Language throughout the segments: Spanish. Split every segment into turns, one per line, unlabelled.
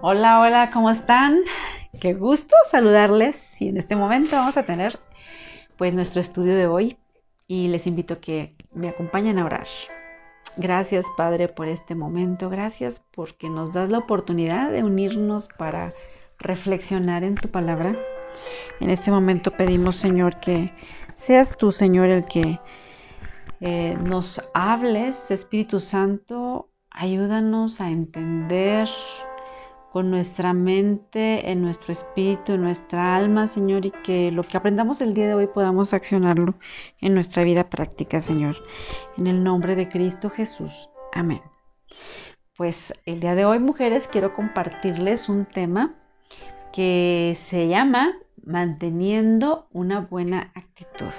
Hola, hola, ¿cómo están? Qué gusto saludarles y en este momento vamos a tener pues nuestro estudio de hoy y les invito a que me acompañen a orar. Gracias Padre por este momento, gracias porque nos das la oportunidad de unirnos para reflexionar en tu palabra. En este momento pedimos Señor que seas tú Señor el que eh, nos hables, Espíritu Santo, ayúdanos a entender con nuestra mente, en nuestro espíritu, en nuestra alma, Señor, y que lo que aprendamos el día de hoy podamos accionarlo en nuestra vida práctica, Señor. En el nombre de Cristo Jesús. Amén. Pues el día de hoy, mujeres, quiero compartirles un tema que se llama manteniendo una buena actitud.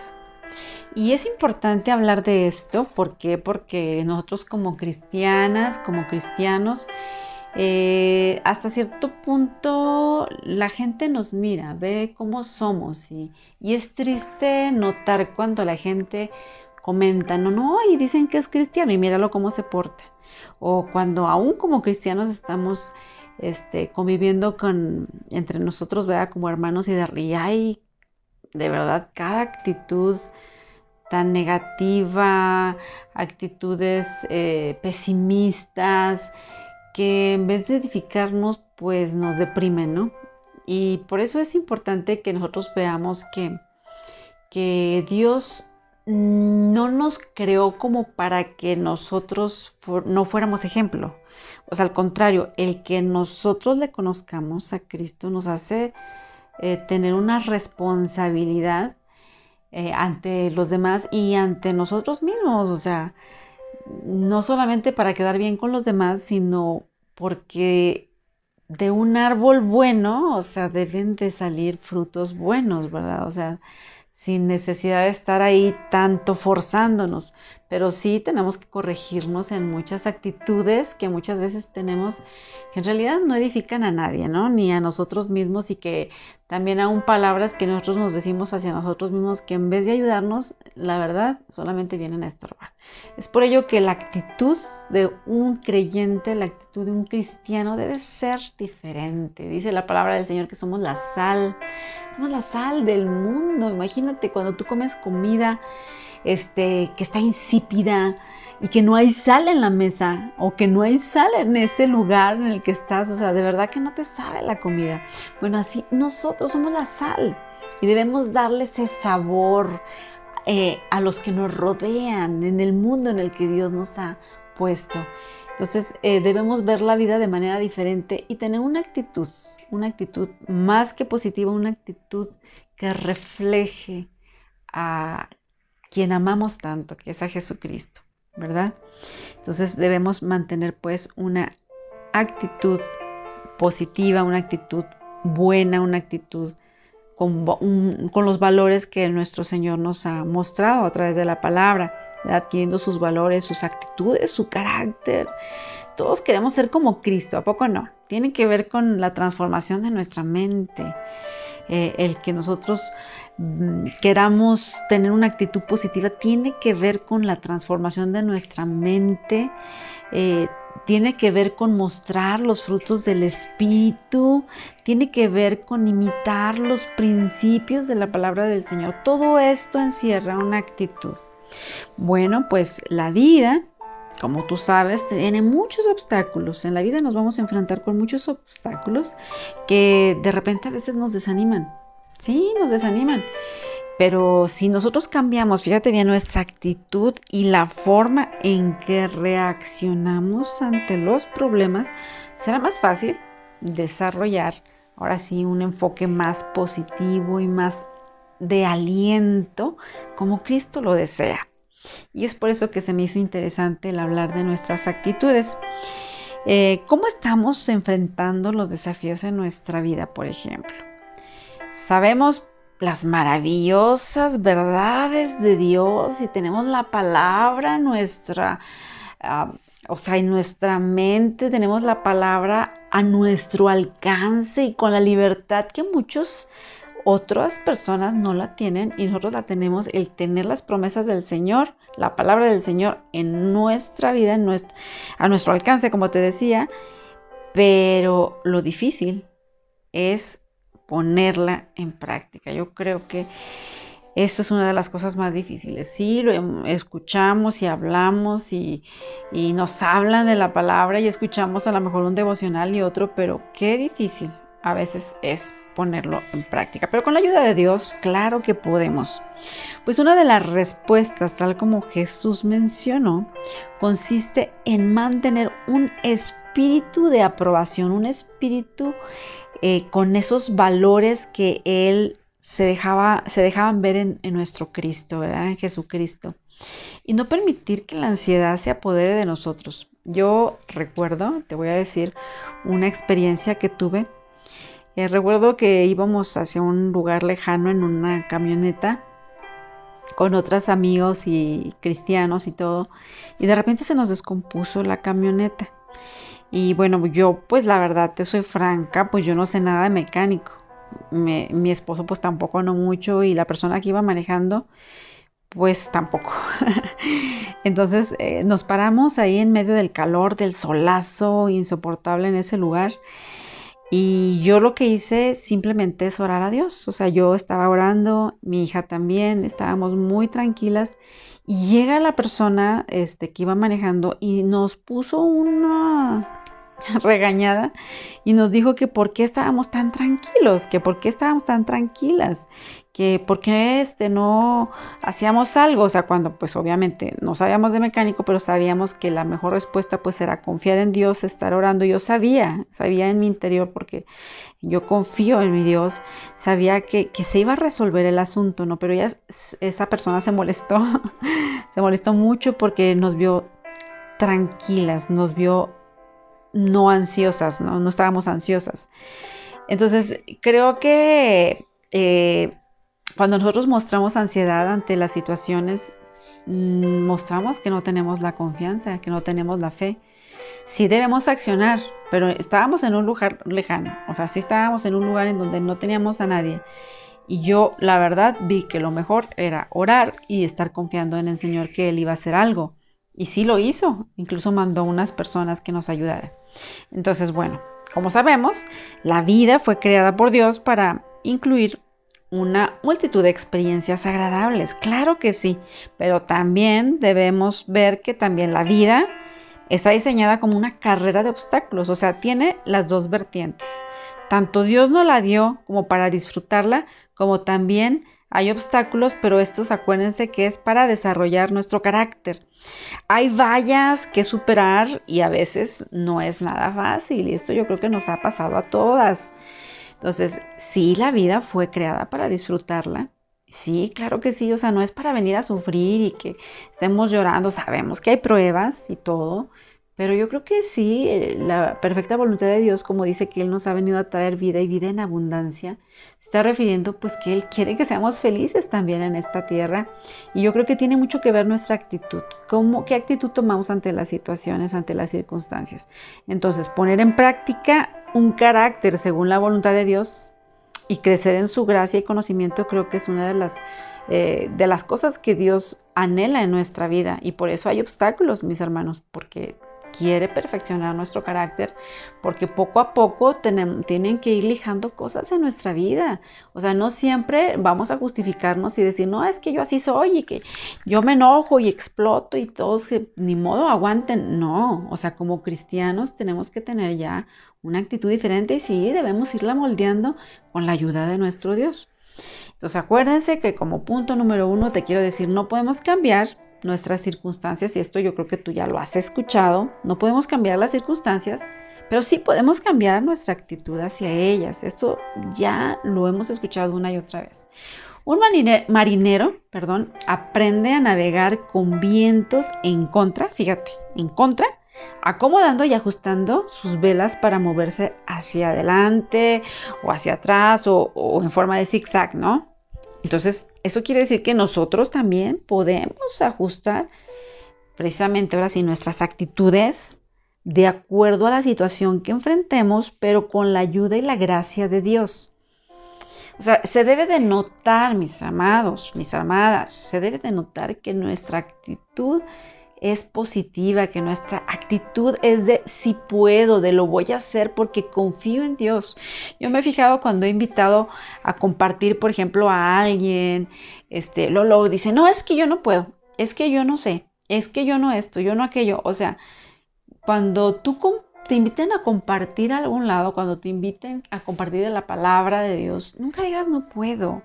Y es importante hablar de esto, ¿por qué? Porque nosotros como cristianas, como cristianos, eh, hasta cierto punto la gente nos mira, ve cómo somos y, es triste notar cuando la gente comenta, no, no, y dicen que es cristiano y míralo cómo se porta. O cuando aún como cristianos estamos este, conviviendo con, entre nosotros, vea, como hermanos y de y de verdad cada actitud tan negativa, actitudes eh, pesimistas, que en vez de edificarnos, pues nos deprimen, ¿no? Y por eso es importante que nosotros veamos que, que Dios no nos creó como para que nosotros no fuéramos ejemplo. O sea, al contrario, el que nosotros le conozcamos a Cristo nos hace eh, tener una responsabilidad eh, ante los demás y ante nosotros mismos. O sea, no solamente para quedar bien con los demás, sino porque de un árbol bueno, o sea, deben de salir frutos buenos, ¿verdad? O sea, sin necesidad de estar ahí tanto forzándonos, pero sí tenemos que corregirnos en muchas actitudes que muchas veces tenemos que en realidad no edifican a nadie, ¿no? Ni a nosotros mismos y que también aún palabras que nosotros nos decimos hacia nosotros mismos que en vez de ayudarnos, la verdad, solamente vienen a estorbar. Es por ello que la actitud de un creyente, la actitud de un cristiano debe ser diferente. Dice la palabra del Señor que somos la sal, somos la sal del mundo. Imagínate cuando tú comes comida este, que está insípida y que no hay sal en la mesa o que no hay sal en ese lugar en el que estás, o sea, de verdad que no te sabe la comida. Bueno, así nosotros somos la sal y debemos darle ese sabor eh, a los que nos rodean en el mundo en el que Dios nos ha puesto. Entonces eh, debemos ver la vida de manera diferente y tener una actitud, una actitud más que positiva, una actitud que refleje a quien amamos tanto, que es a Jesucristo, ¿verdad? Entonces debemos mantener pues una actitud positiva, una actitud buena, una actitud con, los valores que nuestro Señor nos ha mostrado a través de la palabra, adquiriendo sus valores, sus actitudes, su carácter. Todos queremos ser como Cristo, ¿a poco no? Tiene que ver con la transformación de nuestra mente. Eh, el que nosotros mm, queramos tener una actitud positiva tiene que ver con la transformación de nuestra mente, eh, tiene que ver con mostrar los frutos del Espíritu, tiene que ver con imitar los principios de la palabra del Señor. Todo esto encierra una actitud. Bueno, pues la vida, como tú sabes, tiene muchos obstáculos. En la vida nos vamos a enfrentar con muchos obstáculos que de repente a veces nos desaniman. Sí, nos desaniman. Pero si nosotros cambiamos, fíjate bien, nuestra actitud y la forma en que reaccionamos ante los problemas, será más fácil desarrollar ahora sí un enfoque más positivo y más de aliento como Cristo lo desea. Y es por eso que se me hizo interesante el hablar de nuestras actitudes. Eh, ¿Cómo estamos enfrentando los desafíos en nuestra vida, por ejemplo? Sabemos las maravillosas verdades de Dios y tenemos la palabra nuestra, ah, o sea, en nuestra mente tenemos la palabra a nuestro alcance y con la libertad que muchos otras personas no la tienen y nosotros la tenemos, el tener las promesas del Señor, la palabra del Señor en nuestra vida, en a nuestro alcance, como te decía, pero lo difícil es ponerla en práctica. Yo creo que esto es una de las cosas más difíciles. Sí, lo escuchamos y hablamos y, y, nos hablan de la palabra y escuchamos a lo mejor un devocional y otro, pero qué difícil a veces es ponerlo en práctica. Pero con la ayuda de Dios, claro que podemos. Pues una de las respuestas, tal como Jesús mencionó, consiste en mantener un espíritu de aprobación, un espíritu eh, con esos valores que Él se, dejaba, se dejaban ver en, nuestro Cristo, ¿verdad? En Jesucristo. Y no permitir que la ansiedad se apodere de nosotros. Yo recuerdo, te voy a decir, una experiencia que tuve eh, recuerdo que íbamos hacia un lugar lejano en una camioneta con otros amigos y cristianos y todo, y de repente se nos descompuso la camioneta. Y bueno, yo pues la verdad te soy franca, pues yo no sé nada de mecánico. mi esposo pues tampoco no mucho y la persona que iba manejando pues tampoco. Entonces eh, nos paramos ahí en medio del calor, del solazo insoportable en ese lugar y yo lo que hice simplemente es orar a Dios. O sea, yo estaba orando, mi hija también, estábamos muy tranquilas. Y llega la persona este, que iba manejando y nos puso una regañada y nos dijo que por qué estábamos tan tranquilos, que por qué estábamos tan tranquilas, que por qué este, no hacíamos algo, o sea, cuando pues obviamente no sabíamos de mecánico, pero sabíamos que la mejor respuesta pues era confiar en Dios, estar orando. Yo sabía, sabía en mi interior porque yo confío en mi Dios, sabía que, que se iba a resolver el asunto, ¿no? Pero ya esa persona se molestó, se molestó mucho porque nos vio tranquilas, nos vio no ansiosas, no, no estábamos ansiosas. Entonces, creo que eh, cuando nosotros mostramos ansiedad ante las situaciones, mm, mostramos que no tenemos la confianza, que no tenemos la fe. Sí debemos accionar, pero estábamos en un lugar lejano, o sea, sí estábamos en un lugar en donde no teníamos a nadie. Y yo, la verdad, vi que lo mejor era orar y estar confiando en el Señor que Él iba a hacer algo. Y sí lo hizo, incluso mandó unas personas que nos ayudaran. Entonces, bueno, como sabemos, la vida fue creada por Dios para incluir una multitud de experiencias agradables, claro que sí, pero también debemos ver que también la vida está diseñada como una carrera de obstáculos, o sea, tiene las dos vertientes. Tanto Dios nos la dio como para disfrutarla, como también hay obstáculos, pero estos acuérdense que es para desarrollar nuestro carácter. Hay vallas que superar y a veces no es nada fácil y esto yo creo que nos ha pasado a todas. Entonces, sí, la vida fue creada para disfrutarla. Sí, claro que sí, o sea, no es para venir a sufrir y que estemos llorando, sabemos que hay pruebas y todo, pero yo creo que sí, eh, la perfecta voluntad de Dios, como dice que Él nos ha venido a traer vida y vida en abundancia, se está refiriendo pues que Él quiere que seamos felices también en esta tierra. Y yo creo que tiene mucho que ver nuestra actitud, cómo, qué actitud tomamos ante las situaciones, ante las circunstancias. Entonces, poner en práctica un carácter según la voluntad de Dios y crecer en su gracia y conocimiento creo que es una de las, eh, de las cosas que Dios anhela en nuestra vida. Y por eso hay obstáculos, mis hermanos, porque quiere perfeccionar nuestro carácter porque poco a poco tienen que ir lijando cosas en nuestra vida. O sea, no siempre vamos a justificarnos y decir, no, es que yo así soy y que yo me enojo y exploto y todos ni modo aguanten. No, o sea, como cristianos tenemos que tener ya una actitud diferente y sí, debemos irla moldeando con la ayuda de nuestro Dios. Entonces acuérdense que como punto número uno te quiero decir, no podemos cambiar nuestras circunstancias, y esto yo creo que tú ya lo has escuchado, no podemos cambiar las circunstancias, pero sí podemos cambiar nuestra actitud hacia ellas. Esto ya lo hemos escuchado una y otra vez. Un marinero, perdón, aprende a navegar con vientos en contra, fíjate, en contra, acomodando y ajustando sus velas para moverse hacia adelante o hacia atrás o, o en forma de zigzag, ¿no? Entonces, eso quiere decir que nosotros también podemos ajustar precisamente ahora sí nuestras actitudes de acuerdo a la situación que enfrentemos, pero con la ayuda y la gracia de Dios. O sea, se debe de notar, mis amados, mis amadas, se debe de notar que nuestra actitud es positiva, que nuestra actitud es de si puedo, de lo voy a hacer porque confío en Dios. Yo me he fijado cuando he invitado a compartir, por ejemplo, a alguien, este, Lolo dice, no, es que yo no puedo, es que yo no sé, es que yo no esto, yo no aquello. O sea, cuando tú te inviten a compartir a algún lado, cuando te inviten a compartir de la palabra de Dios, nunca digas no puedo.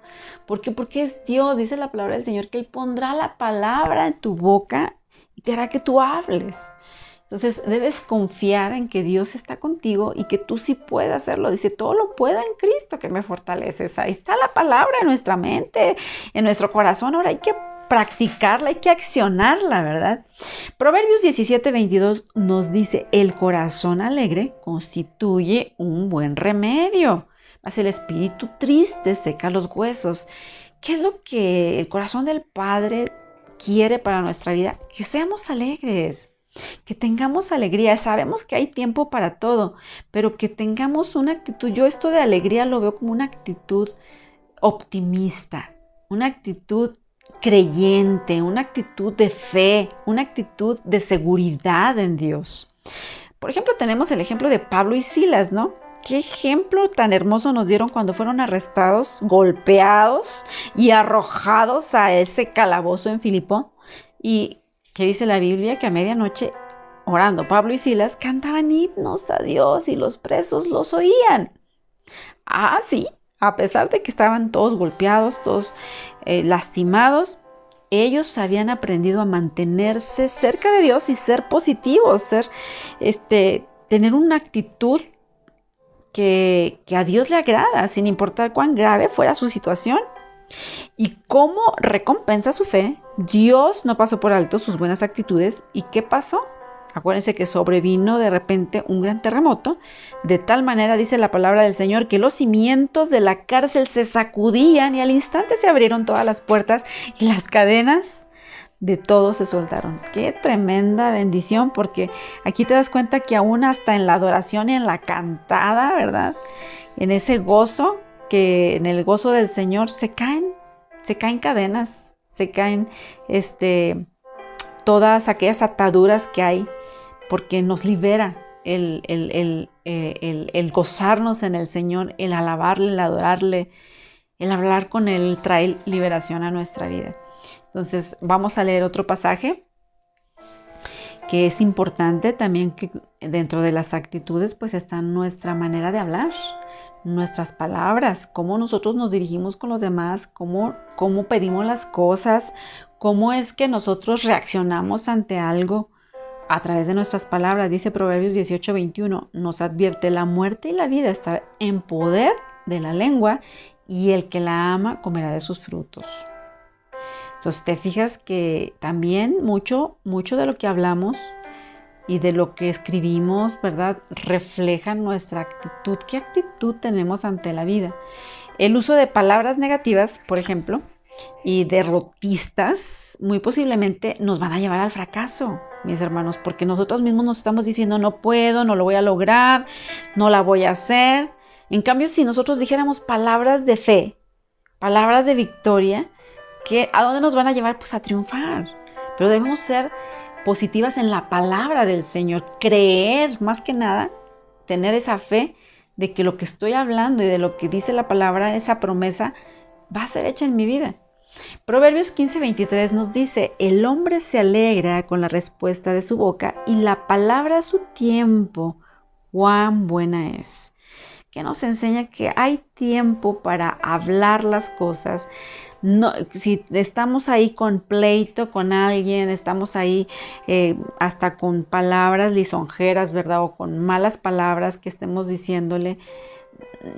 ¿Por qué? Porque es Dios, dice la palabra del Señor, que Él pondrá la palabra en tu boca y te hará que tú hables. Entonces debes confiar en que Dios está contigo y que tú sí puedes hacerlo. Dice, todo lo puedo en Cristo que me fortaleces. Ahí está la palabra en nuestra mente, en nuestro corazón. Ahora hay que practicarla, hay que accionarla, ¿verdad? Proverbios 17, 22 nos dice, el corazón alegre constituye un buen remedio, mas el espíritu triste seca los huesos. ¿Qué es lo que el corazón del Padre quiere para nuestra vida? Que seamos alegres, que tengamos alegría. Sabemos que hay tiempo para todo, pero que tengamos una actitud, yo esto de alegría lo veo como una actitud optimista, una actitud creyente, una actitud de fe, una actitud de seguridad en Dios. Por ejemplo, tenemos el ejemplo de Pablo y Silas, ¿no? Qué ejemplo tan hermoso nos dieron cuando fueron arrestados, golpeados y arrojados a ese calabozo en Filipo. Y que dice la Biblia que a medianoche, orando Pablo y Silas, cantaban himnos a Dios y los presos los oían. Ah, sí, a pesar de que estaban todos golpeados, todos eh, lastimados, ellos habían aprendido a mantenerse cerca de Dios y ser positivos, ser, este, tener una actitud que, a Dios le agrada, sin importar cuán grave fuera su situación. Y como recompensa su fe, Dios no pasó por alto sus buenas actitudes. ¿Y qué pasó? Acuérdense que sobrevino de repente un gran terremoto, de tal manera dice la palabra del Señor que los cimientos de la cárcel se sacudían y al instante se abrieron todas las puertas y las cadenas de todos se soltaron. Qué tremenda bendición porque aquí te das cuenta que aún hasta en la adoración y en la cantada, ¿verdad? En ese gozo, que en el gozo del Señor se caen, se caen cadenas, se caen este todas aquellas ataduras que hay porque nos libera el, eh, el, gozarnos en el Señor, el alabarle, el adorarle, el hablar con Él trae liberación a nuestra vida. Entonces vamos a leer otro pasaje que es importante también que dentro de las actitudes pues está nuestra manera de hablar, nuestras palabras, cómo nosotros nos dirigimos con los demás, cómo, cómo pedimos las cosas, cómo es que nosotros reaccionamos ante algo a través de nuestras palabras, dice Proverbios 18:21, nos advierte la muerte y la vida estar en poder de la lengua y el que la ama comerá de sus frutos. Entonces te fijas que también mucho, mucho de lo que hablamos y de lo que escribimos, ¿verdad? Refleja nuestra actitud. ¿Qué actitud tenemos ante la vida? El uso de palabras negativas, por ejemplo, y derrotistas, muy posiblemente nos van a llevar al fracaso mis hermanos, porque nosotros mismos nos estamos diciendo no puedo, no lo voy a lograr, no la voy a hacer. En cambio, si nosotros dijéramos palabras de fe, palabras de victoria, ¿a dónde nos van a llevar? Pues a triunfar. Pero debemos ser positivas en la palabra del Señor, creer más que nada, tener esa fe de que lo que estoy hablando y de lo que dice la palabra, esa promesa, va a ser hecha en mi vida. Proverbios 15:23 nos dice, el hombre se alegra con la respuesta de su boca y la palabra a su tiempo, cuán buena es. Que nos enseña que hay tiempo para hablar las cosas. No, si estamos ahí con pleito con alguien, estamos ahí eh, hasta con palabras lisonjeras, ¿verdad? O con malas palabras que estemos diciéndole,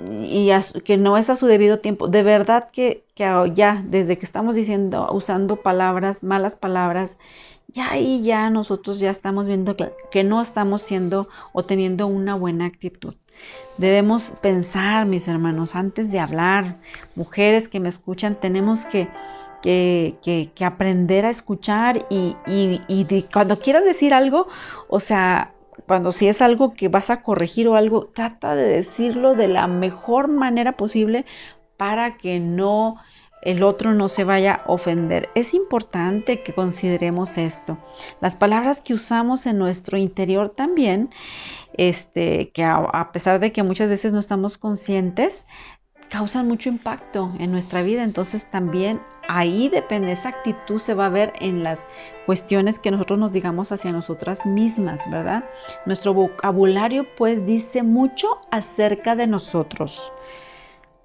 y que no es a su debido tiempo. De verdad que, ya, desde que estamos diciendo, usando palabras, malas palabras, ya ahí ya nosotros ya estamos viendo que, no estamos siendo o teniendo una buena actitud. Debemos pensar, mis hermanos, antes de hablar. Mujeres que me escuchan, tenemos que, que, que, aprender a escuchar y, y, y cuando quieras decir algo, o sea, cuando si es algo que vas a corregir o algo, trata de decirlo de la mejor manera posible para que no el otro no se vaya a ofender. Es importante que consideremos esto. Las palabras que usamos en nuestro interior también, este, que a, pesar de que muchas veces no estamos conscientes, causan mucho impacto en nuestra vida. Entonces también ahí depende, esa actitud se va a ver en las cuestiones que nosotros nos digamos hacia nosotras mismas, ¿verdad? Nuestro vocabulario pues dice mucho acerca de nosotros.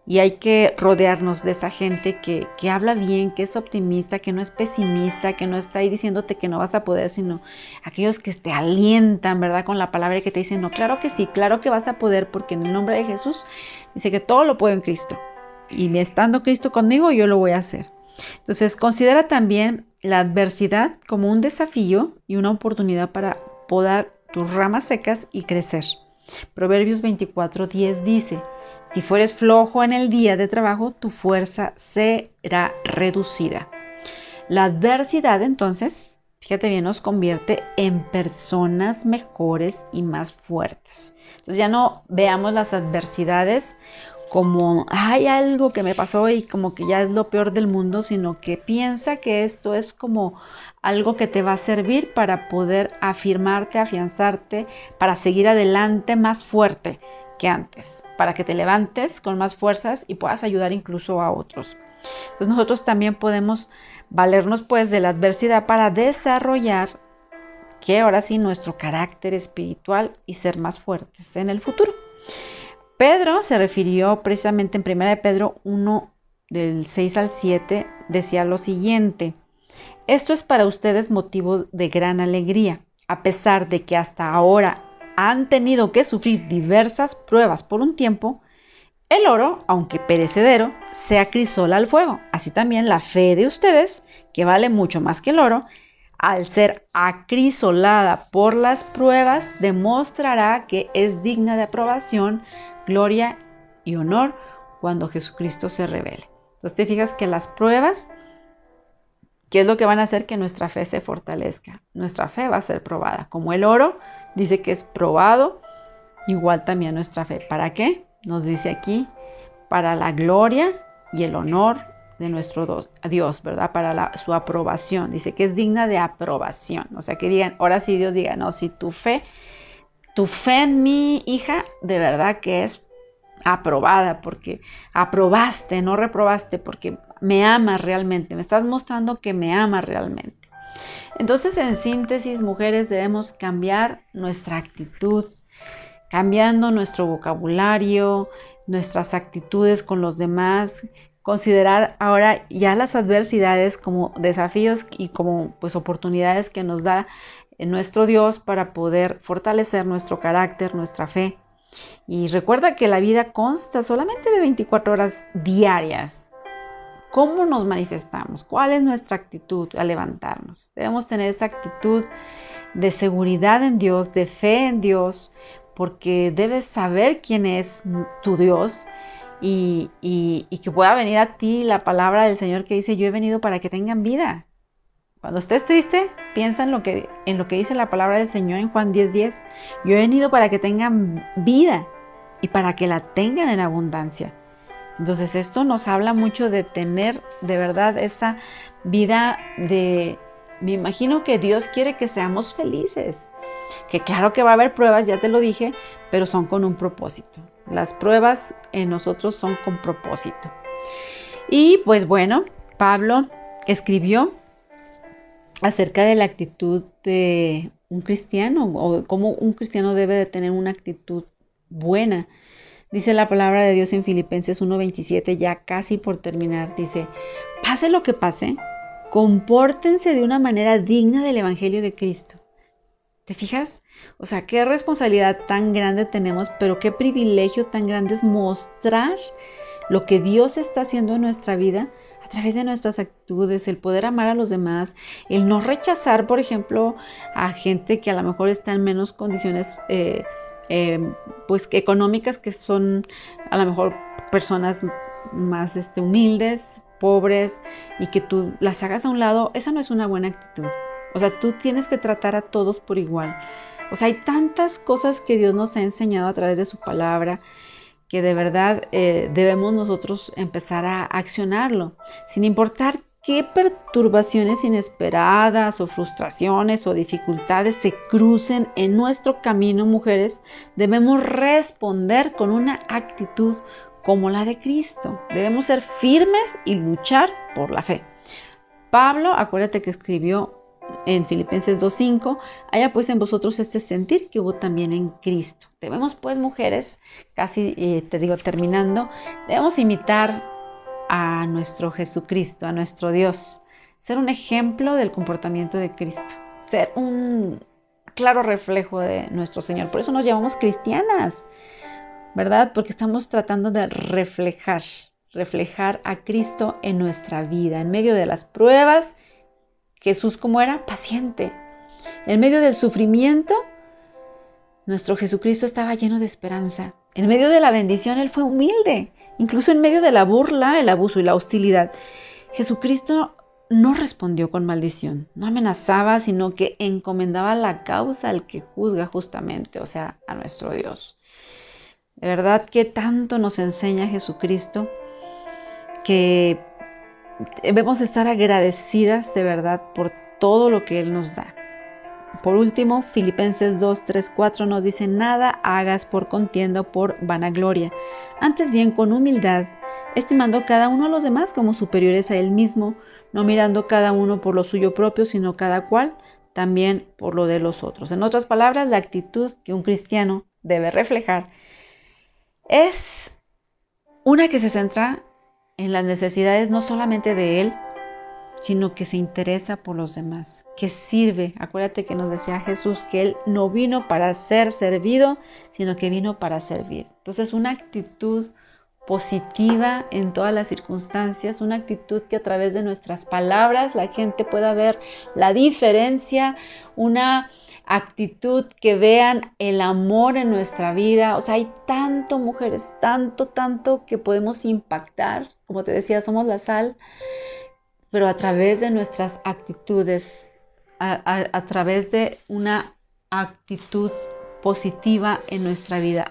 Y hay que rodearnos de esa gente que, que, habla bien, que es optimista, que no es pesimista, que no está ahí diciéndote que no vas a poder, sino aquellos que te alientan, ¿verdad? Con la palabra que te dicen, no, claro que sí, claro que vas a poder, porque en el nombre de Jesús dice que todo lo puedo en Cristo. Y estando Cristo conmigo, yo lo voy a hacer. Entonces, considera también la adversidad como un desafío y una oportunidad para podar tus ramas secas y crecer. Proverbios 24:10 dice, si fueres flojo en el día de trabajo, tu fuerza será reducida. La adversidad entonces, fíjate bien, nos convierte en personas mejores y más fuertes. Entonces ya no veamos las adversidades como hay algo que me pasó y como que ya es lo peor del mundo, sino que piensa que esto es como algo que te va a servir para poder afirmarte, afianzarte, para seguir adelante más fuerte que antes, para que te levantes con más fuerzas y puedas ayudar incluso a otros. Entonces nosotros también podemos valernos pues de la adversidad para desarrollar que ahora sí nuestro carácter espiritual y ser más fuertes en el futuro. Pedro se refirió precisamente en 1 de Pedro 1 del 6 al 7, decía lo siguiente, esto es para ustedes motivo de gran alegría, a pesar de que hasta ahora han tenido que sufrir diversas pruebas por un tiempo, el oro, aunque perecedero, se acrisola al fuego. Así también la fe de ustedes, que vale mucho más que el oro, al ser acrisolada por las pruebas, demostrará que es digna de aprobación, gloria y honor cuando Jesucristo se revele. Entonces te fijas que las pruebas, ¿qué es lo que van a hacer que nuestra fe se fortalezca? Nuestra fe va a ser probada. Como el oro dice que es probado, igual también nuestra fe. ¿Para qué? Nos dice aquí, para la gloria y el honor de nuestro Dios, ¿verdad? Para su aprobación. Dice que es digna de aprobación. O sea, que digan, ahora sí Dios diga, no, si tu fe tu fe en mi hija de verdad que es aprobada, porque aprobaste, no reprobaste, porque me amas realmente, me estás mostrando que me amas realmente. Entonces, en síntesis, mujeres, debemos cambiar nuestra actitud, cambiando nuestro vocabulario, nuestras actitudes con los demás, considerar ahora ya las adversidades como desafíos y como pues oportunidades que nos da en nuestro Dios para poder fortalecer nuestro carácter, nuestra fe. Y recuerda que la vida consta solamente de 24 horas diarias. ¿Cómo nos manifestamos? ¿Cuál es nuestra actitud al levantarnos? Debemos tener esa actitud de seguridad en Dios, de fe en Dios, porque debes saber quién es tu Dios y, y, que pueda venir a ti la palabra del Señor que dice, yo he venido para que tengan vida cuando estés triste, piensa en lo que, en lo que dice la palabra del Señor en Juan 10:10. Yo he venido para que tengan vida y para que la tengan en abundancia. Entonces esto nos habla mucho de tener de verdad esa vida de... Me imagino que Dios quiere que seamos felices. Que claro que va a haber pruebas, ya te lo dije, pero son con un propósito. Las pruebas en nosotros son con propósito. Y pues bueno, Pablo escribió acerca de la actitud de un cristiano o cómo un cristiano debe de tener una actitud buena. Dice la palabra de Dios en Filipenses 1:27, ya casi por terminar, dice, pase lo que pase, compórtense de una manera digna del Evangelio de Cristo. ¿Te fijas? O sea, qué responsabilidad tan grande tenemos, pero qué privilegio tan grande es mostrar lo que Dios está haciendo en nuestra vida a través de nuestras actitudes, el poder amar a los demás, el no rechazar, por ejemplo, a gente que a lo mejor está en menos condiciones eh, eh, pues económicas, que son a lo mejor personas más este, humildes, pobres, y que tú las hagas a un lado, esa no es una buena actitud. O sea, tú tienes que tratar a todos por igual. O sea, hay tantas cosas que Dios nos ha enseñado a través de su palabra que de verdad eh, debemos nosotros empezar a accionarlo, sin importar qué perturbaciones inesperadas o frustraciones o dificultades se crucen en nuestro camino, mujeres, debemos responder con una actitud como la de Cristo. Debemos ser firmes y luchar por la fe. Pablo, acuérdate que escribió en Filipenses 2.5, haya pues en vosotros este sentir que hubo también en Cristo. Debemos pues, mujeres, casi eh, te digo terminando, debemos imitar a nuestro Jesucristo, a nuestro Dios, ser un ejemplo del comportamiento de Cristo, ser un claro reflejo de nuestro Señor. Por eso nos llamamos cristianas, ¿verdad? Porque estamos tratando de reflejar, reflejar a Cristo en nuestra vida, en medio de las pruebas. Jesús como era paciente. En medio del sufrimiento, nuestro Jesucristo estaba lleno de esperanza. En medio de la bendición, Él fue humilde. Incluso en medio de la burla, el abuso y la hostilidad, Jesucristo no respondió con maldición, no amenazaba, sino que encomendaba la causa al que juzga justamente, o sea, a nuestro Dios. De verdad que tanto nos enseña Jesucristo que debemos estar agradecidas de verdad por todo lo que Él nos da. Por último, Filipenses 2, 3, 4 nos dice, nada hagas por contienda o por vanagloria, antes bien con humildad, estimando cada uno a los demás como superiores a él mismo, no mirando cada uno por lo suyo propio, sino cada cual también por lo de los otros. En otras palabras, la actitud que un cristiano debe reflejar es una que se centra en las necesidades no solamente de él, sino que se interesa por los demás, que sirve. Acuérdate que nos decía Jesús que Él no vino para ser servido, sino que vino para servir. Entonces, una actitud positiva en todas las circunstancias, una actitud que a través de nuestras palabras la gente pueda ver la diferencia, una actitud que vean el amor en nuestra vida. O sea, hay tanto mujeres, tanto, tanto que podemos impactar. Como te decía, somos la sal pero a través de nuestras actitudes, a, través de una actitud positiva en nuestra vida.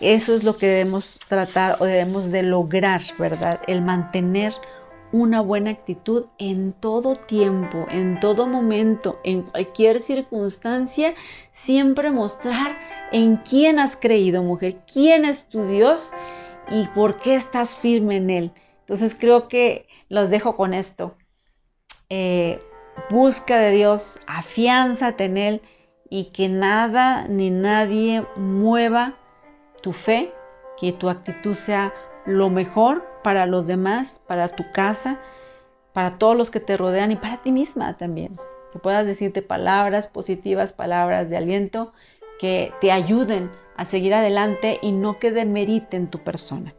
Eso es lo que debemos tratar o debemos de lograr, ¿verdad? El mantener una buena actitud en todo tiempo, en todo momento, en cualquier circunstancia, siempre mostrar en quién has creído, mujer, quién es tu Dios y por qué estás firme en Él. Entonces creo que los dejo con esto. Eh, busca de Dios, afiánzate en Él y que nada ni nadie mueva tu fe, que tu actitud sea lo mejor para los demás, para tu casa, para todos los que te rodean y para ti misma también. Que puedas decirte palabras positivas, palabras de aliento que te ayuden a seguir adelante y no que demeriten tu persona.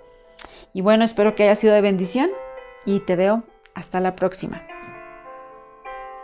Y bueno, espero que haya sido de bendición y te veo hasta la próxima.